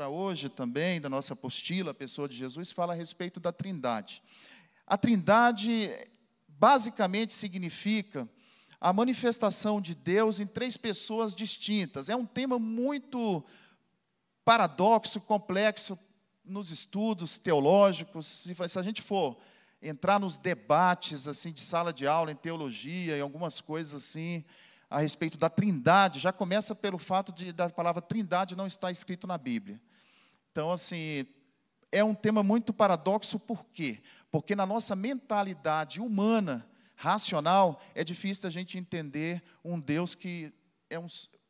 para hoje também, da nossa apostila, a pessoa de Jesus, fala a respeito da Trindade. A Trindade basicamente significa a manifestação de Deus em três pessoas distintas. É um tema muito paradoxo, complexo nos estudos teológicos. Se a gente for entrar nos debates assim de sala de aula em teologia e algumas coisas assim a respeito da Trindade, já começa pelo fato de da palavra Trindade não estar escrito na Bíblia. Então, assim, é um tema muito paradoxo, por quê? Porque na nossa mentalidade humana, racional, é difícil a gente entender um Deus que é, um,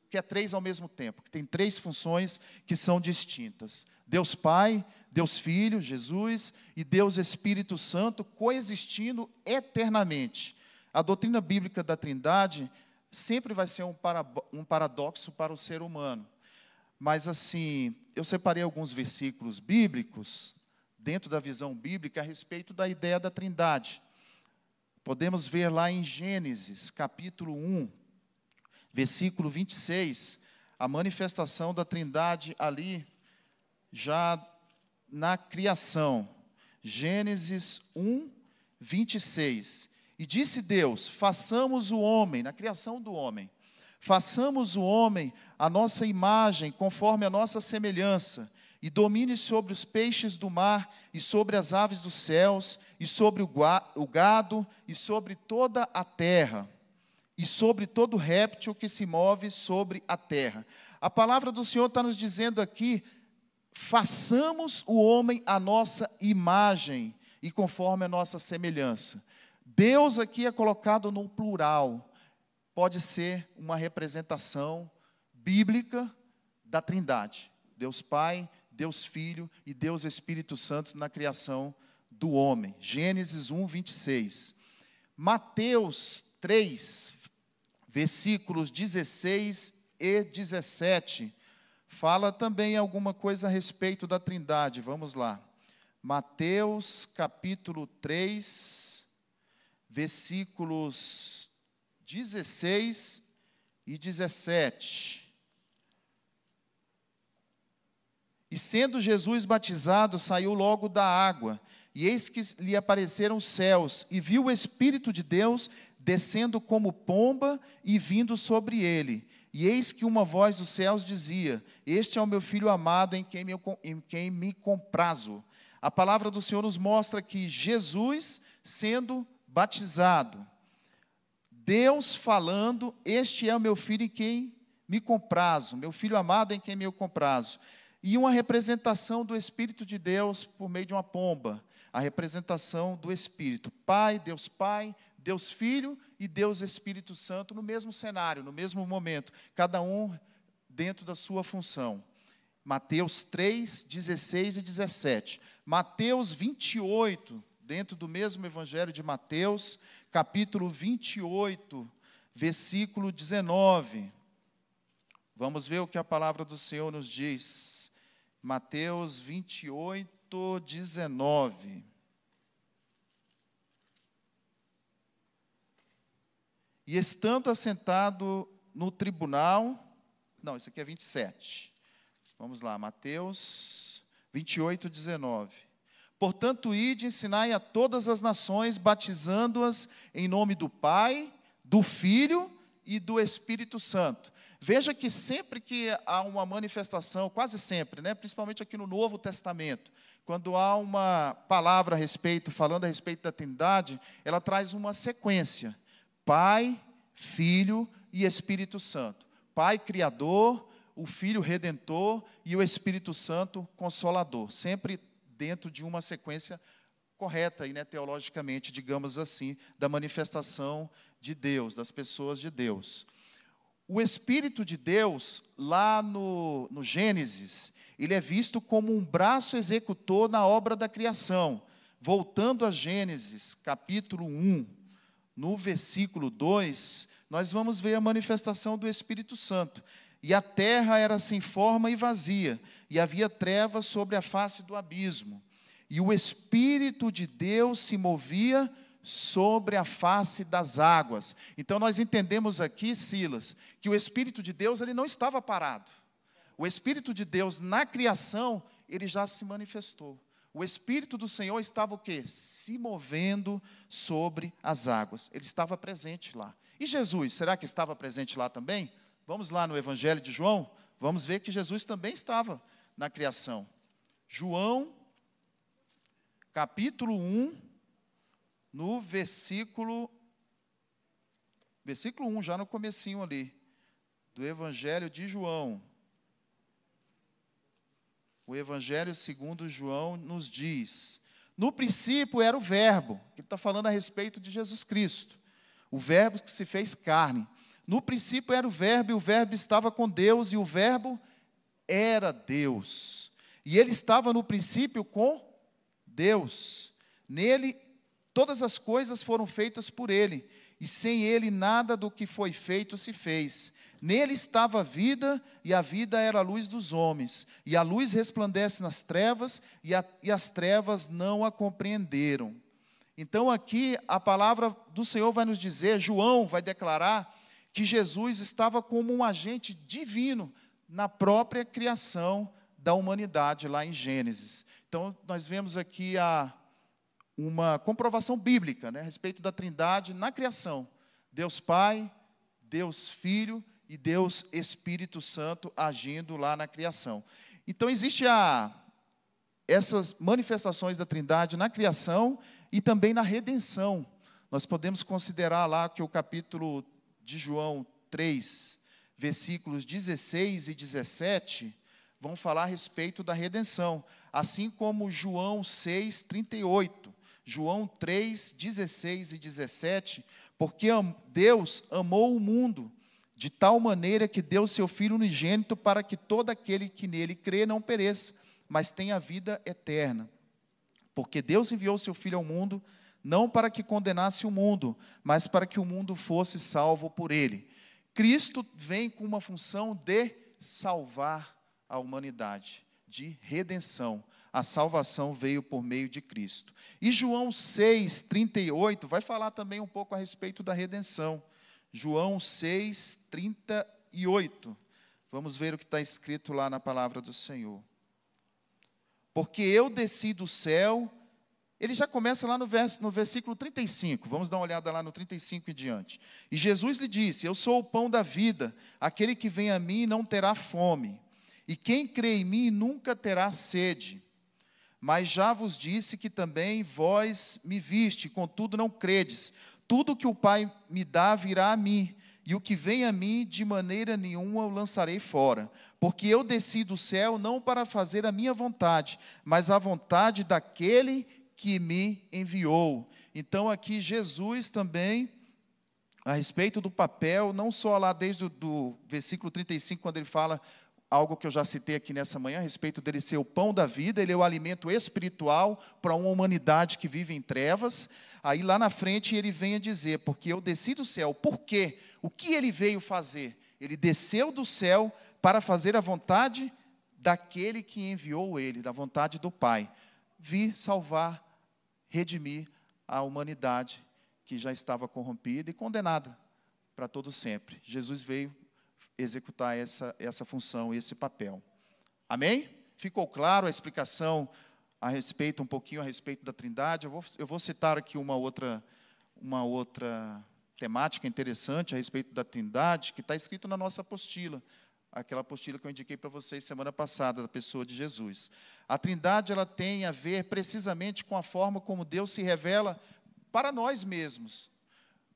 que é três ao mesmo tempo, que tem três funções que são distintas: Deus Pai, Deus Filho, Jesus, e Deus Espírito Santo coexistindo eternamente. A doutrina bíblica da Trindade sempre vai ser um, para, um paradoxo para o ser humano. Mas, assim, eu separei alguns versículos bíblicos, dentro da visão bíblica, a respeito da ideia da Trindade. Podemos ver lá em Gênesis, capítulo 1, versículo 26, a manifestação da Trindade ali, já na criação. Gênesis 1, 26. E disse Deus: façamos o homem, na criação do homem, façamos o homem a nossa imagem, conforme a nossa semelhança, e domine sobre os peixes do mar, e sobre as aves dos céus, e sobre o gado, e sobre toda a terra, e sobre todo réptil que se move sobre a terra. A palavra do Senhor está nos dizendo aqui: façamos o homem a nossa imagem e conforme a nossa semelhança. Deus aqui é colocado no plural, pode ser uma representação bíblica da Trindade: Deus Pai, Deus Filho e Deus Espírito Santo na criação do homem. Gênesis 1, 26. Mateus 3, versículos 16 e 17, fala também alguma coisa a respeito da Trindade. Vamos lá. Mateus capítulo 3, versículos 16 e 17. E sendo Jesus batizado, saiu logo da água, e eis que lhe apareceram os céus, e viu o Espírito de Deus descendo como pomba e vindo sobre ele. E eis que uma voz dos céus dizia: Este é o meu filho amado, em quem me, em quem me comprazo. A palavra do Senhor nos mostra que Jesus, sendo batizado. Deus falando: Este é o meu filho em quem me comprazo, meu filho amado em quem me comprazo. E uma representação do Espírito de Deus por meio de uma pomba. A representação do Espírito. Pai, Deus Pai, Deus Filho e Deus Espírito Santo no mesmo cenário, no mesmo momento, cada um dentro da sua função. Mateus 3, 16 e 17. Mateus 28, dentro do mesmo Evangelho de Mateus, capítulo 28, versículo 19. Vamos ver o que a palavra do Senhor nos diz. Mateus 28, 19. E estando assentado no tribunal, não, isso aqui é 27. Vamos lá, Mateus 28, 19. Portanto, ide, ensinai a todas as nações, batizando-as em nome do Pai, do Filho e do Espírito Santo. Veja que sempre que há uma manifestação, quase sempre, né, principalmente aqui no Novo Testamento, quando há uma palavra a respeito, falando a respeito da Trindade, ela traz uma sequência: Pai, Filho e Espírito Santo. Pai Criador, o Filho Redentor e o Espírito Santo Consolador. Sempre dentro de uma sequência correta, e, né, teologicamente, digamos assim, da manifestação de Deus, das pessoas de Deus. O Espírito de Deus, lá no, no Gênesis, ele é visto como um braço executor na obra da criação. Voltando a Gênesis, capítulo 1, no versículo 2, nós vamos ver a manifestação do Espírito Santo. E a terra era sem forma e vazia, e havia trevas sobre a face do abismo. E o Espírito de Deus se movia sobre a face das águas. Então nós entendemos aqui, Silas, que o Espírito de Deus ele não estava parado. O Espírito de Deus na criação, ele já se manifestou. O Espírito do Senhor estava o quê? Se movendo sobre as águas. Ele estava presente lá. E Jesus, será que estava presente lá também? Vamos lá no Evangelho de João, vamos ver que Jesus também estava na criação. João, capítulo 1, no versículo versículo 1, já no comecinho ali, do Evangelho de João. O Evangelho segundo João nos diz: no princípio era o Verbo, que está falando a respeito de Jesus Cristo, o Verbo que se fez carne. No princípio era o Verbo, e o Verbo estava com Deus, e o Verbo era Deus. E ele estava no princípio com Deus. Nele, todas as coisas foram feitas por ele, e sem ele nada do que foi feito se fez. Nele estava a vida, e a vida era a luz dos homens. E a luz resplandece nas trevas, e, a, e as trevas não a compreenderam. Então, aqui, a palavra do Senhor vai nos dizer, João vai declarar, que Jesus estava como um agente divino na própria criação da humanidade, lá em Gênesis. Então, nós vemos aqui a, uma comprovação bíblica né, a respeito da trindade na criação. Deus Pai, Deus Filho e Deus Espírito Santo agindo lá na criação. Então existe a essas manifestações da Trindade na criação e também na redenção. Nós podemos considerar lá que o capítulo de João 3, versículos 16 e 17, vão falar a respeito da redenção, assim como João 6, 38. João 3, 16 e 17, porque Deus amou o mundo de tal maneira que deu seu Filho unigênito para que todo aquele que nele crê não pereça, mas tenha vida eterna. Porque Deus enviou seu Filho ao mundo, não para que condenasse o mundo, mas para que o mundo fosse salvo por ele. Cristo vem com uma função de salvar a humanidade, de redenção. A salvação veio por meio de Cristo. E João 6, 38 vai falar também um pouco a respeito da redenção. João 6, 38. Vamos ver o que está escrito lá na palavra do Senhor. Porque eu desci do céu, ele já começa lá no, vers, no versículo 35, vamos dar uma olhada lá no 35 e diante. E Jesus lhe disse: Eu sou o pão da vida, aquele que vem a mim não terá fome, e quem crê em mim nunca terá sede. Mas já vos disse que também vós me viste, contudo não credes. Tudo que o Pai me dá virá a mim, e o que vem a mim, de maneira nenhuma o lançarei fora. Porque eu desci do céu não para fazer a minha vontade, mas a vontade daquele que me enviou. Então, aqui, Jesus também, a respeito do papel, não só lá desde o versículo 35, quando ele fala algo que eu já citei aqui nessa manhã, a respeito dele ser o pão da vida, ele é o alimento espiritual para uma humanidade que vive em trevas. Aí lá na frente ele vem a dizer: Porque eu desci do céu. Por quê? O que ele veio fazer? Ele desceu do céu para fazer a vontade daquele que enviou ele, da vontade do Pai. Vir salvar, redimir a humanidade que já estava corrompida e condenada para todo sempre. Jesus veio executar essa, essa função, esse papel. Amém? Ficou claro a explicação a respeito, um pouquinho a respeito da Trindade? Eu vou, eu vou citar aqui uma outra, uma outra temática interessante a respeito da Trindade, que está escrito na nossa apostila, aquela apostila que eu indiquei para vocês semana passada, da pessoa de Jesus. A Trindade ela tem a ver precisamente com a forma como Deus se revela para nós mesmos,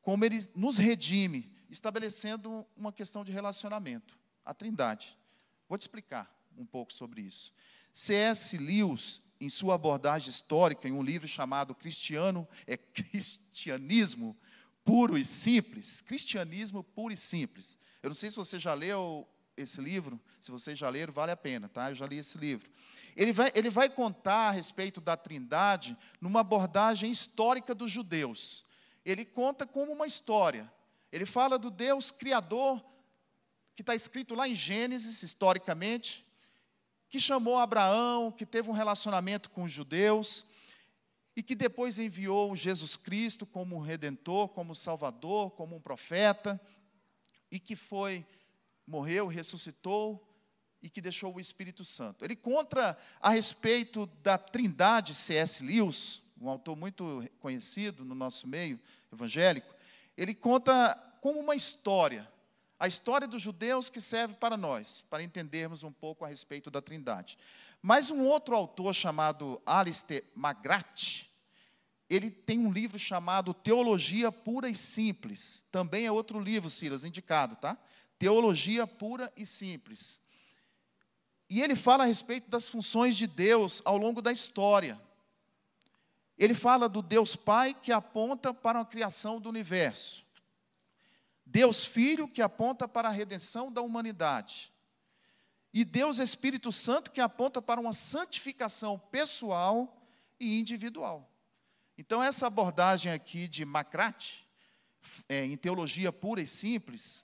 como Ele nos redime, estabelecendo uma questão de relacionamento, a Trindade. Vou te explicar um pouco sobre isso. C.S. Lewis, em sua abordagem histórica, em um livro chamado Cristiano, é Cristianismo Puro e Simples, Cristianismo Puro e Simples. Eu não sei se você já leu esse livro, se você já leram, vale a pena, tá? Eu já li esse livro. Ele vai, ele vai contar a respeito da Trindade numa abordagem histórica dos judeus. Ele conta como uma história, ele fala do Deus Criador, que está escrito lá em Gênesis, historicamente, que chamou Abraão, que teve um relacionamento com os judeus, e que depois enviou Jesus Cristo como um redentor, como salvador, como um profeta, e que foi, morreu, ressuscitou, e que deixou o Espírito Santo. Ele conta a respeito da Trindade C.S. Lewis, um autor muito conhecido no nosso meio evangélico. Ele conta como uma história, a história dos judeus que serve para nós, para entendermos um pouco a respeito da Trindade. Mas um outro autor chamado Alistair McGrath, ele tem um livro chamado Teologia Pura e Simples. Também é outro livro, Silas, indicado, tá? Teologia Pura e Simples. E ele fala a respeito das funções de Deus ao longo da história. Ele fala do Deus Pai que aponta para a criação do universo. Deus Filho que aponta para a redenção da humanidade. E Deus Espírito Santo que aponta para uma santificação pessoal e individual. Então, essa abordagem aqui de Macrate, é, em teologia pura e simples,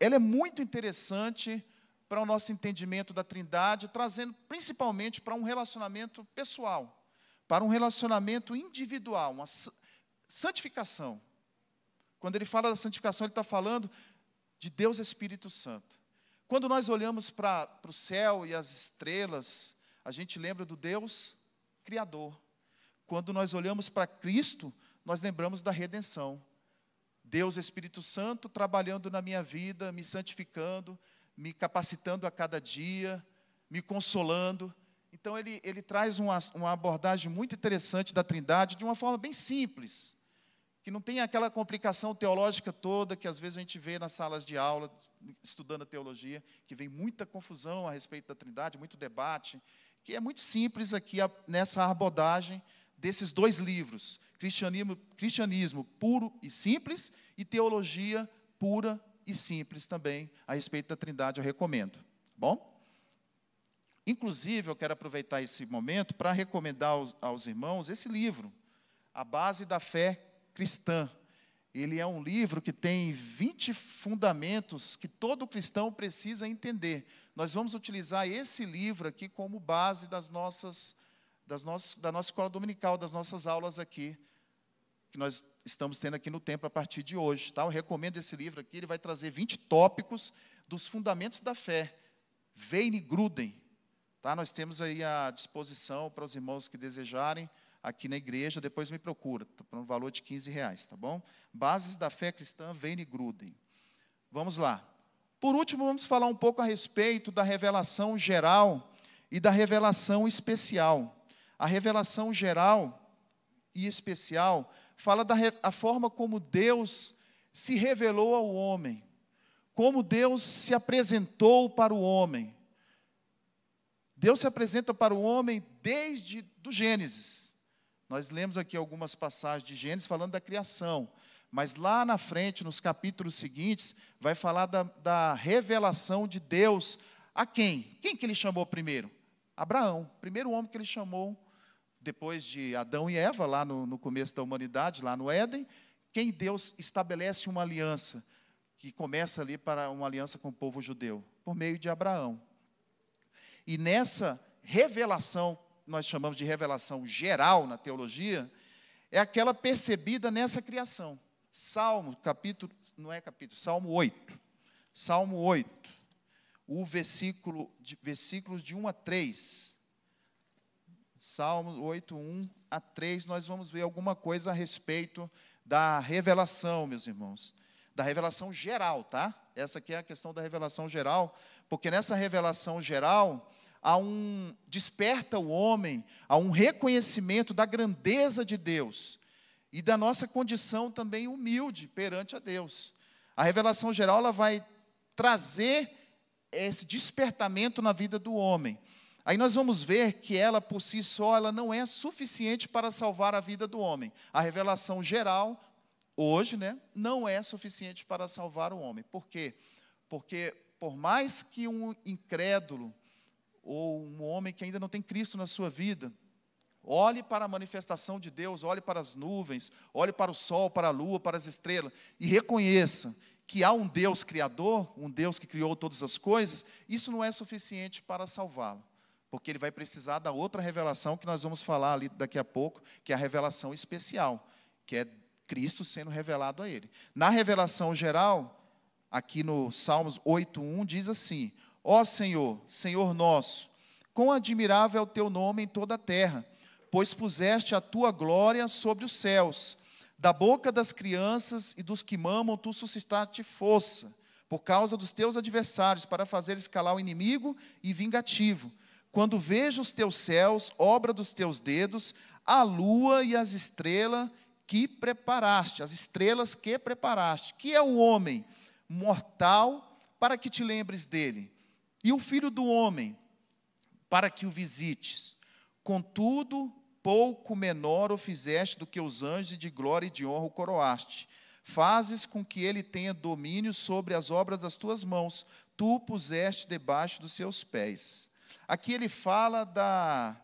ela é muito interessante para o nosso entendimento da Trindade, trazendo principalmente para um relacionamento pessoal, para um relacionamento individual, uma santificação. Quando ele fala da santificação, ele está falando de Deus Espírito Santo. Quando nós olhamos para, para o céu e as estrelas, a gente lembra do Deus Criador. Quando nós olhamos para Cristo, nós lembramos da redenção. Deus Espírito Santo trabalhando na minha vida, me santificando, me capacitando a cada dia, me consolando. Então, ele, ele traz uma, uma abordagem muito interessante da Trindade de uma forma bem simples, que não tem aquela complicação teológica toda que às vezes a gente vê nas salas de aula, estudando a teologia, que vem muita confusão a respeito da Trindade, muito debate, que é muito simples aqui nessa abordagem desses dois livros, Cristianismo, Cristianismo Puro e Simples e Teologia Pura e Simples também, a respeito da Trindade, eu recomendo. Tá bom? Inclusive, eu quero aproveitar esse momento para recomendar aos, aos irmãos esse livro, A Base da Fé Cristã. Ele é um livro que tem 20 fundamentos que todo cristão precisa entender. Nós vamos utilizar esse livro aqui como base das nossas das nossas, da nossa escola dominical, das nossas aulas aqui, que nós estamos tendo aqui no templo a partir de hoje. Tá? Eu recomendo esse livro aqui, ele vai trazer 20 tópicos dos fundamentos da fé. Veine Gruden. Tá? Nós temos aí à disposição para os irmãos que desejarem aqui na igreja, depois me procura, tá? por um valor de 15 reais, tá bom? Bases da fé cristã, Veine Gruden. Vamos lá. Por último, vamos falar um pouco a respeito da revelação geral e da revelação especial. A revelação geral e especial fala da a forma como Deus se revelou ao homem, como Deus se apresentou para o homem. Deus se apresenta para o homem desde do Gênesis. Nós lemos aqui algumas passagens de Gênesis falando da criação, mas lá na frente, nos capítulos seguintes, vai falar da, da revelação de Deus a quem? Quem que ele chamou primeiro? Abraão, primeiro homem que ele chamou depois de Adão e Eva, lá no, no começo da humanidade, lá no Éden, quem Deus estabelece uma aliança, que começa ali para uma aliança com o povo judeu, por meio de Abraão. E nessa revelação, nós chamamos de revelação geral na teologia, é aquela percebida nessa criação. Salmo, capítulo, não é capítulo, Salmo 8. Salmo 8. O versículo, de, versículos de 1 a 3 Salmo 8, 1 a 3, nós vamos ver alguma coisa a respeito da revelação, meus irmãos. Da revelação geral, tá? Essa aqui é a questão da revelação geral, porque nessa revelação geral, há um desperta o homem a um reconhecimento da grandeza de Deus e da nossa condição também humilde perante a Deus. A revelação geral ela vai trazer esse despertamento na vida do homem. Aí nós vamos ver que ela por si só ela não é suficiente para salvar a vida do homem. A revelação geral hoje, né, não é suficiente para salvar o homem. Por quê? Porque por mais que um incrédulo ou um homem que ainda não tem Cristo na sua vida, olhe para a manifestação de Deus, olhe para as nuvens, olhe para o sol, para a lua, para as estrelas e reconheça que há um Deus criador, um Deus que criou todas as coisas, isso não é suficiente para salvá-lo porque ele vai precisar da outra revelação que nós vamos falar ali daqui a pouco, que é a revelação especial, que é Cristo sendo revelado a ele. Na revelação geral, aqui no Salmos 8:1 diz assim: Ó Senhor, Senhor nosso, quão admirável é o teu nome em toda a terra, pois puseste a tua glória sobre os céus. Da boca das crianças e dos que mamam, tu suscitaste força, por causa dos teus adversários, para fazer escalar o inimigo e vingativo. Quando vejo os teus céus, obra dos teus dedos, a lua e as estrelas que preparaste, as estrelas que preparaste, que é o homem mortal, para que te lembres dele, e o filho do homem, para que o visites. Contudo, pouco menor o fizeste do que os anjos, de glória e de honra o coroaste. Fazes com que ele tenha domínio sobre as obras das tuas mãos, tu o puseste debaixo dos seus pés. Aqui ele fala da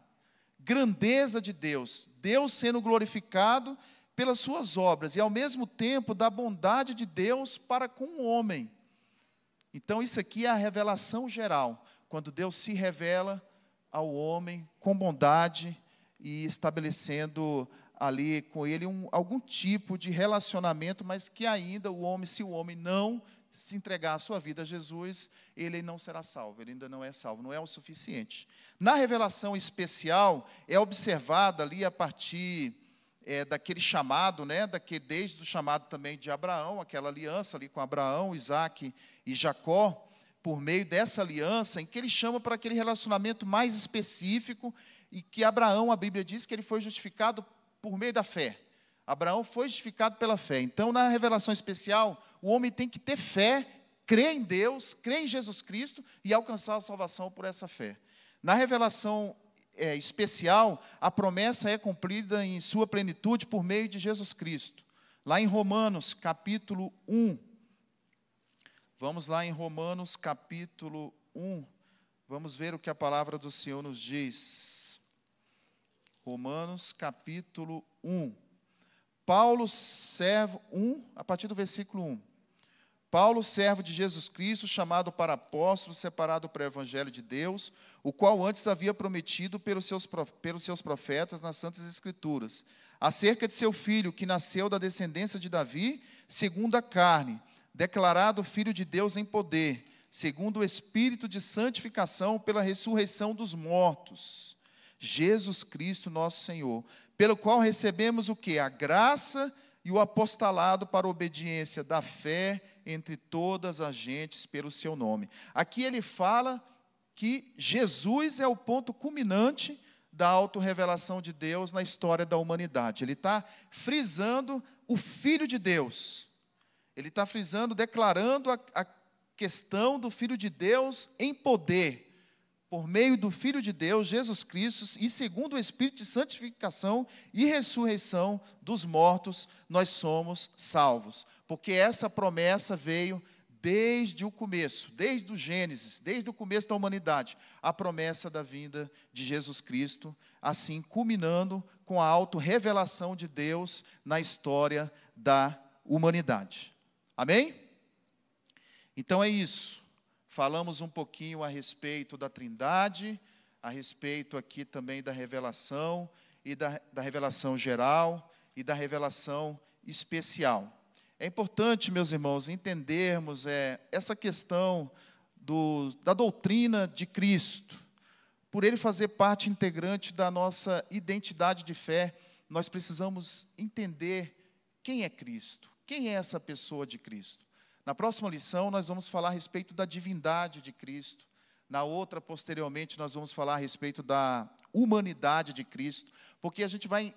grandeza de Deus, Deus sendo glorificado pelas suas obras, e ao mesmo tempo da bondade de Deus para com o homem. Então, isso aqui é a revelação geral, quando Deus se revela ao homem com bondade e estabelecendo ali com ele um, algum tipo de relacionamento, mas que ainda o homem, se o homem não se entregar a sua vida a Jesus, ele não será salvo, ele ainda não é salvo, não é o suficiente. Na revelação especial, é observada ali a partir é, daquele chamado, né, daquele, desde o chamado também de Abraão, aquela aliança ali com Abraão, Isaac e Jacó, por meio dessa aliança, em que ele chama para aquele relacionamento mais específico e que Abraão, a Bíblia diz que ele foi justificado por meio da fé. Abraão foi justificado pela fé. Então, na revelação especial, o homem tem que ter fé, crer em Deus, crer em Jesus Cristo e alcançar a salvação por essa fé. Na revelação é, especial, a promessa é cumprida em sua plenitude por meio de Jesus Cristo. Lá em Romanos, capítulo 1. Vamos lá em Romanos, capítulo 1. Vamos ver o que a palavra do Senhor nos diz. Romanos capítulo 1. Paulo, servo 1, a partir do versículo 1. Paulo, servo de Jesus Cristo, chamado para apóstolo, separado para o evangelho de Deus, o qual antes havia prometido pelos seus, pelos seus profetas nas Santas Escrituras, acerca de seu filho, que nasceu da descendência de Davi, segundo a carne, declarado filho de Deus em poder, segundo o espírito de santificação pela ressurreição dos mortos Jesus Cristo, nosso Senhor, pelo qual recebemos o que? A graça e o apostolado para a obediência da fé entre todas as gentes pelo seu nome. Aqui ele fala que Jesus é o ponto culminante da autorrevelação de Deus na história da humanidade. Ele está frisando o Filho de Deus. Ele está frisando, declarando a, a questão do Filho de Deus em poder por meio do Filho de Deus, Jesus Cristo, e segundo o Espírito de santificação e ressurreição dos mortos, nós somos salvos. Porque essa promessa veio desde o começo, desde o Gênesis, desde o começo da humanidade, a promessa da vinda de Jesus Cristo, assim culminando com a auto-revelação de Deus na história da humanidade. Amém? Então é isso. Falamos um pouquinho a respeito da Trindade, a respeito aqui também da revelação, e da, da revelação geral e da revelação especial. É importante, meus irmãos, entendermos é, essa questão do, da doutrina de Cristo. Por ele fazer parte integrante da nossa identidade de fé, nós precisamos entender quem é Cristo, quem é essa pessoa de Cristo. Na próxima lição, nós vamos falar a respeito da divindade de Cristo. Na outra, posteriormente, nós vamos falar a respeito da humanidade de Cristo, porque a gente vai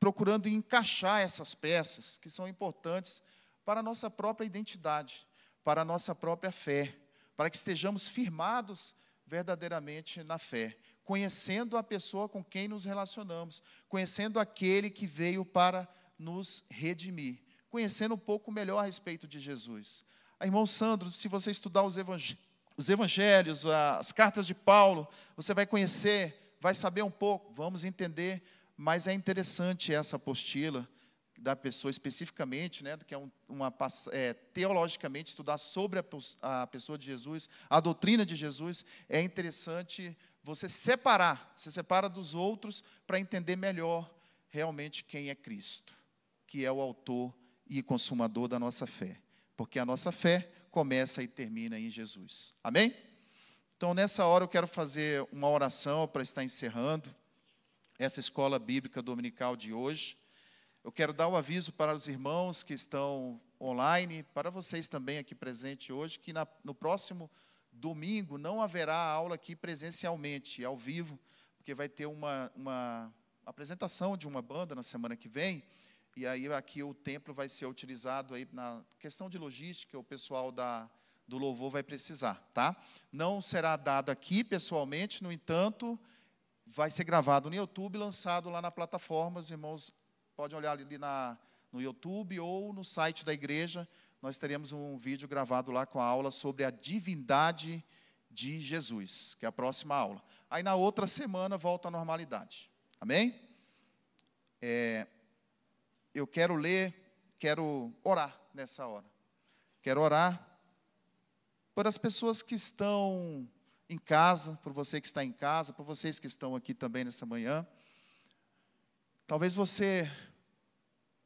procurando encaixar essas peças que são importantes para a nossa própria identidade, para a nossa própria fé, para que estejamos firmados verdadeiramente na fé, conhecendo a pessoa com quem nos relacionamos, conhecendo aquele que veio para nos redimir conhecendo um pouco melhor a respeito de Jesus. Ah, irmão Sandro, se você estudar os, os evangelhos, as cartas de Paulo, você vai conhecer, vai saber um pouco, vamos entender, mas é interessante essa apostila da pessoa especificamente, né, que é um, uma é, teologicamente estudar sobre a, a, pessoa de Jesus, a doutrina de Jesus, é interessante você separar, se separa dos outros para entender melhor realmente quem é Cristo, que é o autor e consumador da nossa fé, porque a nossa fé começa e termina em Jesus. Amém? Então, nessa hora, eu quero fazer uma oração para estar encerrando essa escola bíblica dominical de hoje. Eu quero dar o aviso para os irmãos que estão online, para vocês também aqui presentes hoje, que na, no próximo domingo não haverá aula aqui presencialmente, ao vivo, porque vai ter uma, uma apresentação de uma banda na semana que vem, e aí aqui o templo vai ser utilizado aí na questão de logística, o pessoal da do louvor vai precisar, tá? Não será dado aqui pessoalmente, no entanto, vai ser gravado no YouTube lançado lá na plataforma. Os irmãos podem olhar ali na, no YouTube ou no site da igreja. Nós teremos um vídeo gravado lá com a aula sobre a divindade de Jesus, que é a próxima aula. Aí na outra semana volta à normalidade. Amém? É, eu quero ler, quero orar nessa hora. Quero orar por as pessoas que estão em casa, por você que está em casa, por vocês que estão aqui também nessa manhã. Talvez você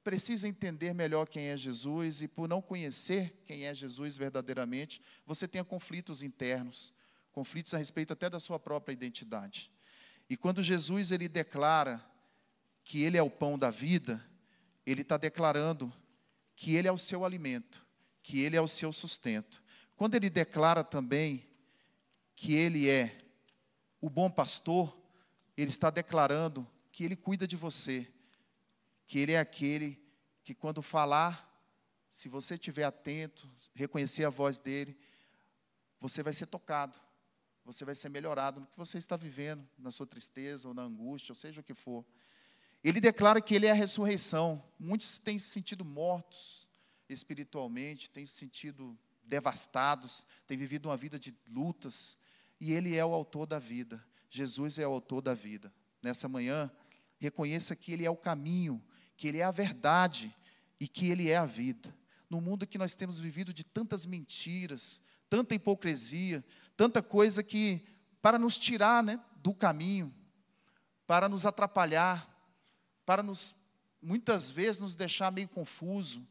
precise entender melhor quem é Jesus e por não conhecer quem é Jesus verdadeiramente, você tenha conflitos internos, conflitos a respeito até da sua própria identidade. E quando Jesus ele declara que ele é o pão da vida, ele está declarando que ele é o seu alimento, que ele é o seu sustento. Quando ele declara também que ele é o bom pastor, ele está declarando que ele cuida de você, que ele é aquele que quando falar, se você estiver atento, reconhecer a voz dele, você vai ser tocado, você vai ser melhorado no que você está vivendo, na sua tristeza ou na angústia, ou seja o que for. Ele declara que ele é a ressurreição. Muitos têm se sentido mortos espiritualmente, têm se sentido devastados, têm vivido uma vida de lutas, e Ele é o autor da vida. Jesus é o autor da vida. Nessa manhã, reconheça que Ele é o caminho, que Ele é a verdade e que Ele é a vida. No mundo que nós temos vivido de tantas mentiras, tanta hipocrisia, tanta coisa que, para nos tirar né, do caminho, para nos atrapalhar, para nos, muitas vezes, nos deixar meio confuso,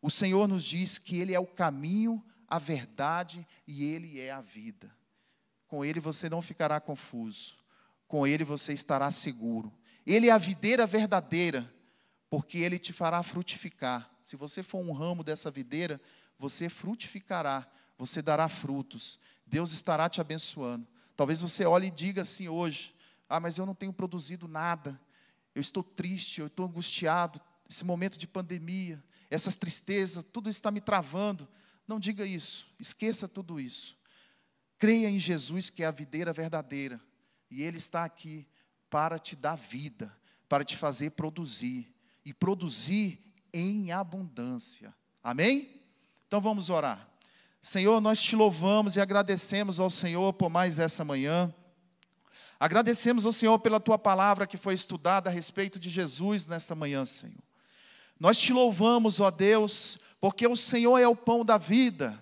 o Senhor nos diz que Ele é o caminho, a verdade e Ele é a vida. Com Ele você não ficará confuso, com Ele você estará seguro. Ele é a videira verdadeira, porque Ele te fará frutificar. Se você for um ramo dessa videira, você frutificará, você dará frutos. Deus estará te abençoando. Talvez você olhe e diga assim hoje: Ah, mas eu não tenho produzido nada, eu estou triste, eu estou angustiado, esse momento de pandemia, essas tristezas, tudo está me travando. Não diga isso, esqueça tudo isso. Creia em Jesus, que é a videira verdadeira, e Ele está aqui para te dar vida, para te fazer produzir, e produzir em abundância. Amém? Então vamos orar. Senhor, nós te louvamos e agradecemos ao Senhor por mais essa manhã. Agradecemos ao Senhor pela tua palavra que foi estudada a respeito de Jesus nesta manhã, Senhor. Nós te louvamos, ó Deus, porque o Senhor é o pão da vida.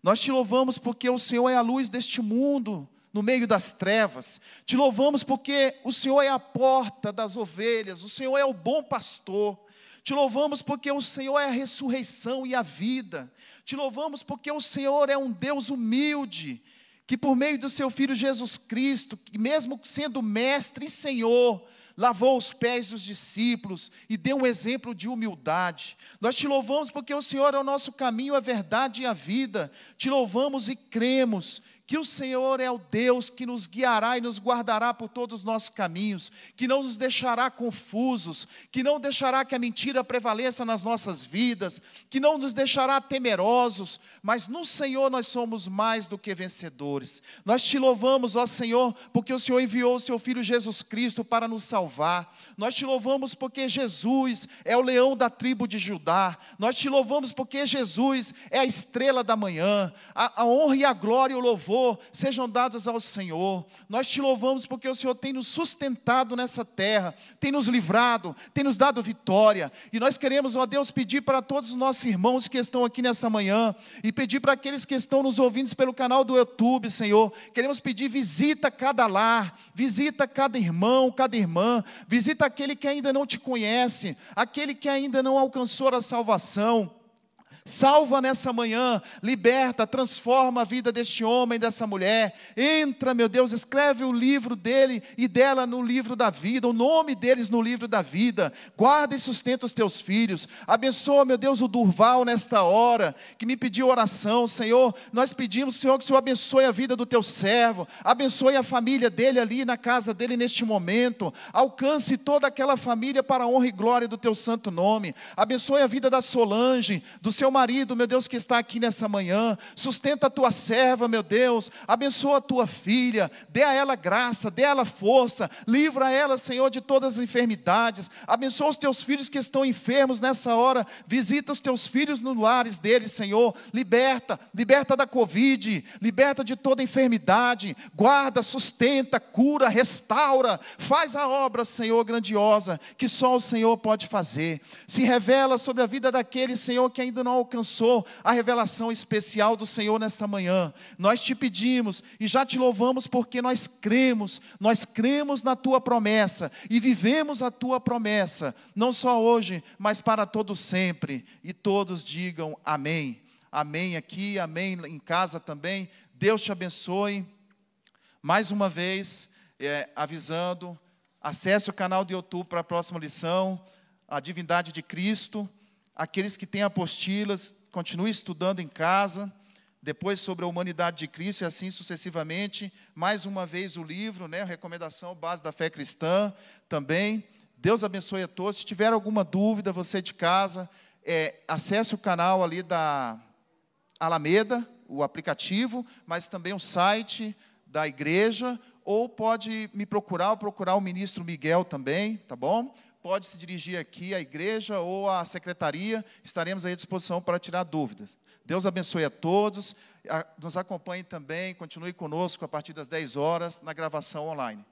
Nós te louvamos porque o Senhor é a luz deste mundo, no meio das trevas. Te louvamos porque o Senhor é a porta das ovelhas, o Senhor é o bom pastor. Te louvamos porque o Senhor é a ressurreição e a vida. Te louvamos porque o Senhor é um Deus humilde, que por meio do seu Filho Jesus Cristo, que mesmo sendo mestre e Senhor, lavou os pés dos discípulos e deu um exemplo de humildade. Nós te louvamos porque o Senhor é o nosso caminho, a verdade e a vida. Te louvamos e cremos que o Senhor é o Deus que nos guiará e nos guardará por todos os nossos caminhos, que não nos deixará confusos, que não deixará que a mentira prevaleça nas nossas vidas, que não nos deixará temerosos, mas no Senhor nós somos mais do que vencedores. Nós te louvamos, ó Senhor, porque o Senhor enviou o seu Filho Jesus Cristo para nos salvar. Nós te louvamos porque Jesus é o leão da tribo de Judá. Nós te louvamos porque Jesus é a estrela da manhã. A, a honra e a glória e o louvor louvor sejam dados ao Senhor. Nós te louvamos porque o Senhor tem nos sustentado nessa terra, tem nos livrado, tem nos dado vitória. E nós queremos, ó Deus, pedir para todos os nossos irmãos que estão aqui nessa manhã e pedir para aqueles que estão nos ouvindo pelo canal do YouTube, Senhor. Queremos pedir visita cada lar, visita cada irmão, cada irmã, visita aquele que ainda não te conhece, aquele que ainda não alcançou a salvação. Salva nessa manhã, liberta, transforma a vida deste homem, dessa mulher. Entra, meu Deus, escreve o livro dele e dela no livro da vida, o nome deles no livro da vida. Guarda e sustenta os teus filhos. Abençoa, meu Deus, o Durval nesta hora, que me pediu oração, Senhor. Nós pedimos, Senhor, que o Senhor abençoe a vida do teu servo, abençoe a família dele ali na casa dele neste momento. Alcance toda aquela família para a honra e glória do teu santo nome. Abençoe a vida da Solange, do seu marido, meu Deus, que está aqui nessa manhã. Sustenta a tua serva, meu Deus. Abençoa a tua filha. Dê a ela graça, dê a ela força. Livra ela, Senhor, de todas as enfermidades. Abençoa os teus filhos que estão enfermos nessa hora. Visita os teus filhos nos lares deles, Senhor. Liberta, liberta da Covid, liberta de toda enfermidade. Guarda, sustenta, cura, restaura. Faz a obra, Senhor, grandiosa, que só o Senhor pode fazer. Se revela sobre a vida daquele, Senhor, que ainda não alcançou a revelação especial do Senhor nessa manhã. Nós te pedimos e já te louvamos porque nós cremos, nós cremos na tua promessa e vivemos a tua promessa, não só hoje, mas para todo sempre. E todos digam amém. Amém aqui, amém em casa também. Deus te abençoe. Mais uma vez, é, avisando, acesse o canal do YouTube para a próxima lição, a divindade de Cristo aqueles que têm apostilas, continue estudando em casa, depois sobre a humanidade de Cristo e assim sucessivamente. Mais uma vez o livro, né, recomendação base da fé cristã também. Deus abençoe a todos. Se tiver alguma dúvida, você de casa, é, acesse o canal ali da Alameda, o aplicativo, mas também o site da igreja, ou pode me procurar, ou procurar o ministro Miguel também, tá bom? Pode se dirigir aqui à igreja ou à secretaria, estaremos à disposição para tirar dúvidas. Deus abençoe a todos, nos acompanhe também, continue conosco a partir das 10 horas na gravação online.